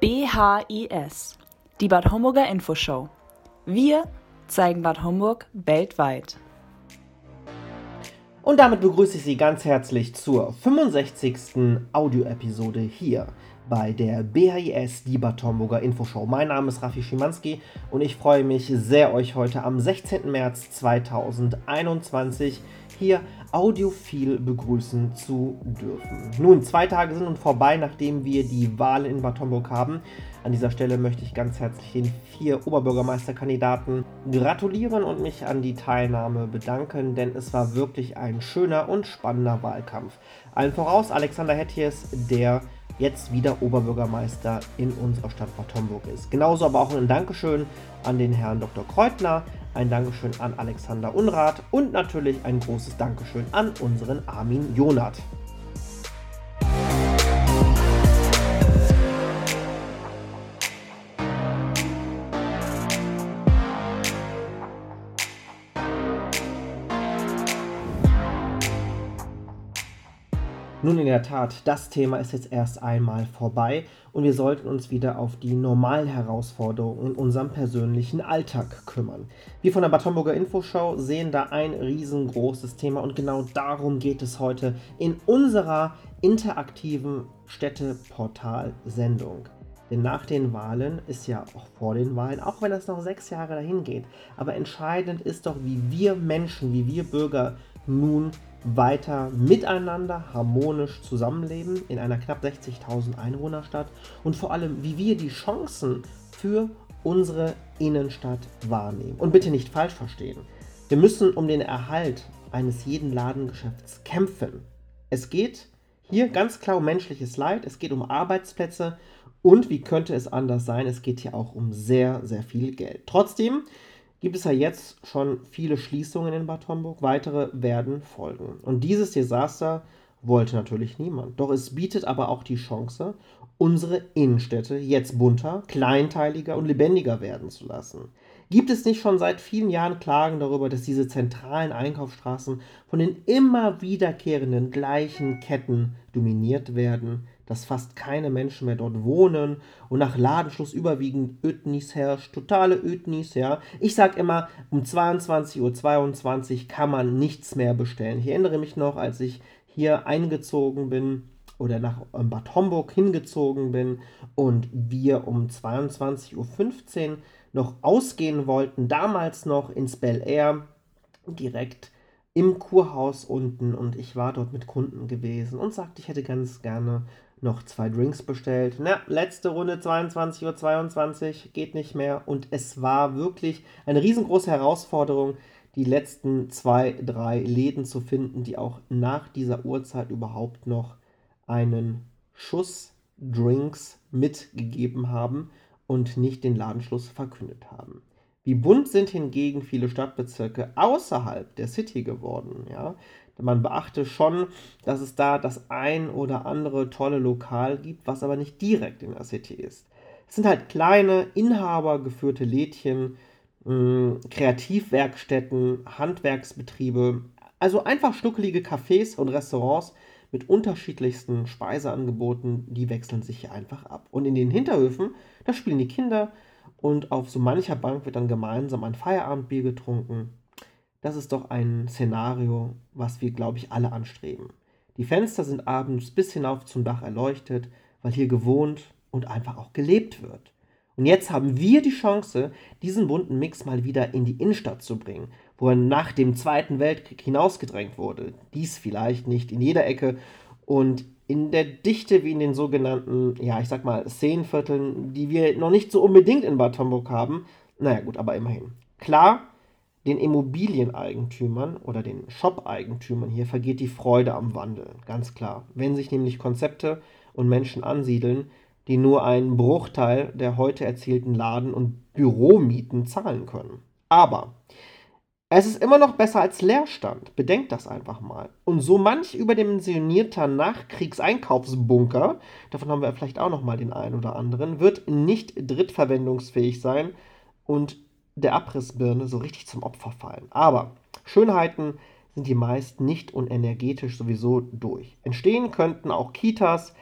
BHIS, die Bad Homburger Infoshow. Wir zeigen Bad Homburg weltweit. Und damit begrüße ich Sie ganz herzlich zur 65. Audioepisode hier bei der BHIS, die Bad Homburger Infoshow. Mein Name ist Rafi Schimanski und ich freue mich sehr, euch heute am 16. März 2021 hier audiophil begrüßen zu dürfen. Nun, zwei Tage sind nun vorbei, nachdem wir die Wahl in Bad Homburg haben. An dieser Stelle möchte ich ganz herzlich den vier Oberbürgermeisterkandidaten gratulieren und mich an die Teilnahme bedanken, denn es war wirklich ein schöner und spannender Wahlkampf. Allen voraus Alexander Hetjes, der jetzt wieder Oberbürgermeister in unserer Stadt Bad Homburg ist. Genauso aber auch ein Dankeschön an den Herrn Dr. Kreutner, ein Dankeschön an Alexander Unrath und natürlich ein großes Dankeschön an unseren Armin Jonath. Nun in der Tat, das Thema ist jetzt erst einmal vorbei und wir sollten uns wieder auf die normalen Herausforderungen in unserem persönlichen Alltag kümmern. Wir von der Bad Homburger Infoshow sehen da ein riesengroßes Thema und genau darum geht es heute in unserer interaktiven Städteportal-Sendung. Denn nach den Wahlen ist ja auch vor den Wahlen, auch wenn das noch sechs Jahre dahin geht, aber entscheidend ist doch, wie wir Menschen, wie wir Bürger nun weiter miteinander harmonisch zusammenleben in einer knapp 60.000 Einwohnerstadt und vor allem, wie wir die Chancen für unsere Innenstadt wahrnehmen. Und bitte nicht falsch verstehen. Wir müssen um den Erhalt eines jeden Ladengeschäfts kämpfen. Es geht hier ganz klar um menschliches Leid, es geht um Arbeitsplätze und wie könnte es anders sein, es geht hier auch um sehr, sehr viel Geld. Trotzdem gibt es ja jetzt schon viele Schließungen in Bad Homburg. Weitere werden folgen. Und dieses Desaster wollte natürlich niemand. Doch es bietet aber auch die Chance, unsere Innenstädte jetzt bunter, kleinteiliger und lebendiger werden zu lassen. Gibt es nicht schon seit vielen Jahren Klagen darüber, dass diese zentralen Einkaufsstraßen von den immer wiederkehrenden gleichen Ketten dominiert werden, dass fast keine Menschen mehr dort wohnen und nach Ladenschluss überwiegend Ödnis herrscht, totale Ödnis, ja. Ich sag immer, um 22.22 Uhr 22 kann man nichts mehr bestellen. Ich erinnere mich noch, als ich hier eingezogen bin oder nach ähm, Bad Homburg hingezogen bin und wir um 22.15 Uhr noch ausgehen wollten, damals noch ins Bel Air, direkt im Kurhaus unten und ich war dort mit Kunden gewesen und sagte, ich hätte ganz gerne noch zwei Drinks bestellt. Na, letzte Runde 22.22 Uhr, 22, geht nicht mehr. Und es war wirklich eine riesengroße Herausforderung, die letzten zwei, drei Läden zu finden, die auch nach dieser Uhrzeit überhaupt noch einen Schuss Drinks mitgegeben haben und nicht den Ladenschluss verkündet haben. Wie bunt sind hingegen viele Stadtbezirke außerhalb der City geworden, ja man beachte schon, dass es da das ein oder andere tolle Lokal gibt, was aber nicht direkt in der City ist. Es sind halt kleine, inhabergeführte Lädchen, mh, hm, Kreativwerkstätten, Handwerksbetriebe, also einfach schnuckelige Cafés und Restaurants mit unterschiedlichsten Speiseangeboten, die wechseln sich hier einfach ab. Und in den Hinterhöfen, da spielen die Kinder und auf so mancher Bank wird dann gemeinsam ein Feierabendbier getrunken das ist doch ein Szenario, was wir, glaube ich, alle anstreben. Die Fenster sind abends bis hinauf zum Dach erleuchtet, weil hier gewohnt und einfach auch gelebt wird. Und jetzt haben wir die Chance, diesen bunten Mix mal wieder in die Innenstadt zu bringen, wo er nach dem Zweiten Weltkrieg hinausgedrängt wurde. Dies vielleicht nicht in jeder Ecke und in der Dichte wie in den sogenannten, ja, ich sag mal, Szenenvierteln, die wir noch nicht so unbedingt in Bad Homburg haben. Naja, gut, aber immerhin. Klar, den Immobilieneigentümern oder den Shop-Eigentümern hier vergeht die Freude am Wandel, ganz klar. Wenn sich nämlich Konzepte und Menschen ansiedeln, die nur einen Bruchteil der heute erzielten Laden- und Büromieten zahlen können. Aber es ist immer noch besser als Leerstand. Bedenkt das einfach mal. Und so manch überdimensionierter Nachkriegseinkaufsbunker, davon haben wir vielleicht auch noch mal den einen oder anderen, wird nicht drittverwendungsfähig sein und der Abrissbirne so richtig zum Opfer fallen. Aber Schönheiten sind die meist nicht und energetisch sowieso durch. Entstehen könnten auch Kitas,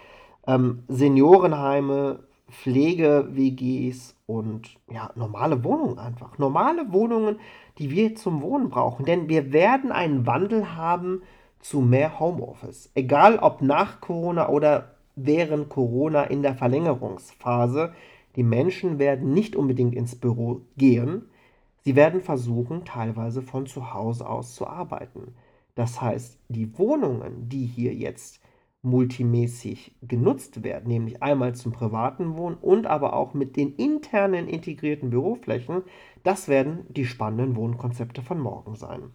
ähm, Seniorenheime Pflege-WGs und ja, normale Wohnungen einfach. Normale Wohnungen, die wir zum Wohnen brauchen. Denn wir werden einen Wandel haben zu mehr Homeoffice. Egal ob nach Corona oder während Corona in der Verlängerungsphase. Die Menschen werden nicht unbedingt ins Büro gehen. Sie werden versuchen, teilweise von zu Hause aus zu arbeiten. Das heißt, die Wohnungen, die hier jetzt multimäßig genutzt werden, nämlich einmal zum privaten Wohnen und aber auch mit den internen integrierten Büroflächen, das werden die spannenden Wohnkonzepte von morgen sein.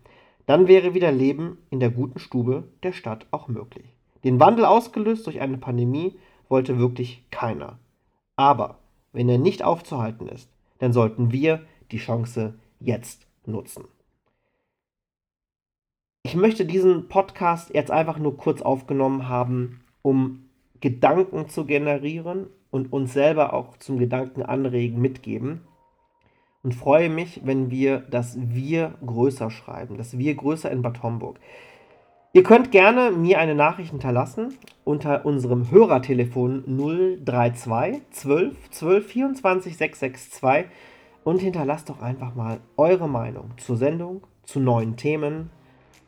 Dann wäre wieder Leben in der guten Stube der Stadt auch möglich. Den Wandel ausgelöst durch eine Pandemie wollte wirklich keiner. Aber wenn er nicht aufzuhalten ist, dann sollten wir die Chance jetzt nutzen. Ich möchte diesen Podcast jetzt einfach nur kurz aufgenommen haben, um Gedanken zu generieren und uns selber auch zum Gedanken anregen, mitgeben. Und freue mich, wenn wir das Wir größer schreiben, das Wir größer in Bad Homburg. Ihr könnt gerne mir eine Nachricht hinterlassen unter unserem Hörertelefon 032 12 12 24 662 und hinterlasst doch einfach mal eure Meinung zur Sendung, zu neuen Themen,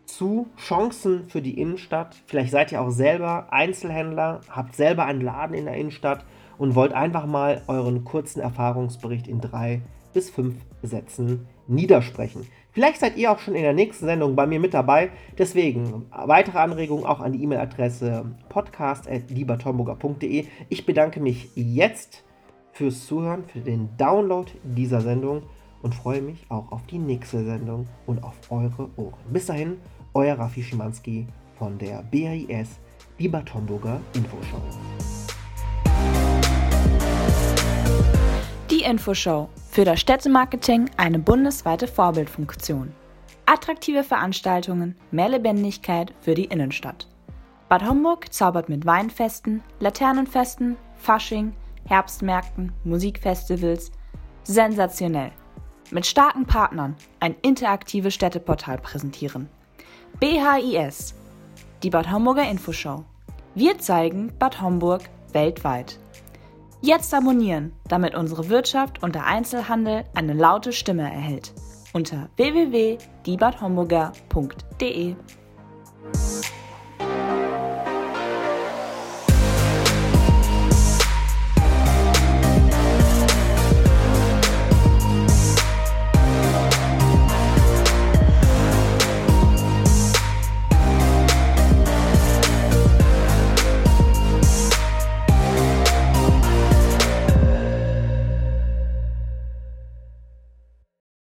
zu Chancen für die Innenstadt. Vielleicht seid ihr auch selber Einzelhändler, habt selber einen Laden in der Innenstadt und wollt einfach mal euren kurzen Erfahrungsbericht in drei bis fünf Sätzen niedersprechen. Vielleicht seid ihr auch schon in der nächsten Sendung bei mir mit dabei. Deswegen weitere Anregungen auch an die E-Mail-Adresse podcast.liebertomburger.de. Ich bedanke mich jetzt fürs Zuhören, für den Download dieser Sendung und freue mich auch auf die nächste Sendung und auf eure Ohren. Bis dahin, euer Raffi Schimanski von der BAIS, die Bad Homburger Infoshow. Die Infoshow für das Städtemarketing eine bundesweite Vorbildfunktion. Attraktive Veranstaltungen, mehr Lebendigkeit für die Innenstadt. Bad Homburg zaubert mit Weinfesten, Laternenfesten, Fasching, Herbstmärkten, Musikfestivals sensationell. Mit starken Partnern ein interaktives Städteportal präsentieren. BHIS, die Bad Homburger Infoshow. Wir zeigen Bad Homburg weltweit. Jetzt abonnieren, damit unsere Wirtschaft und der Einzelhandel eine laute Stimme erhält. Unter www.diebadhomburger.de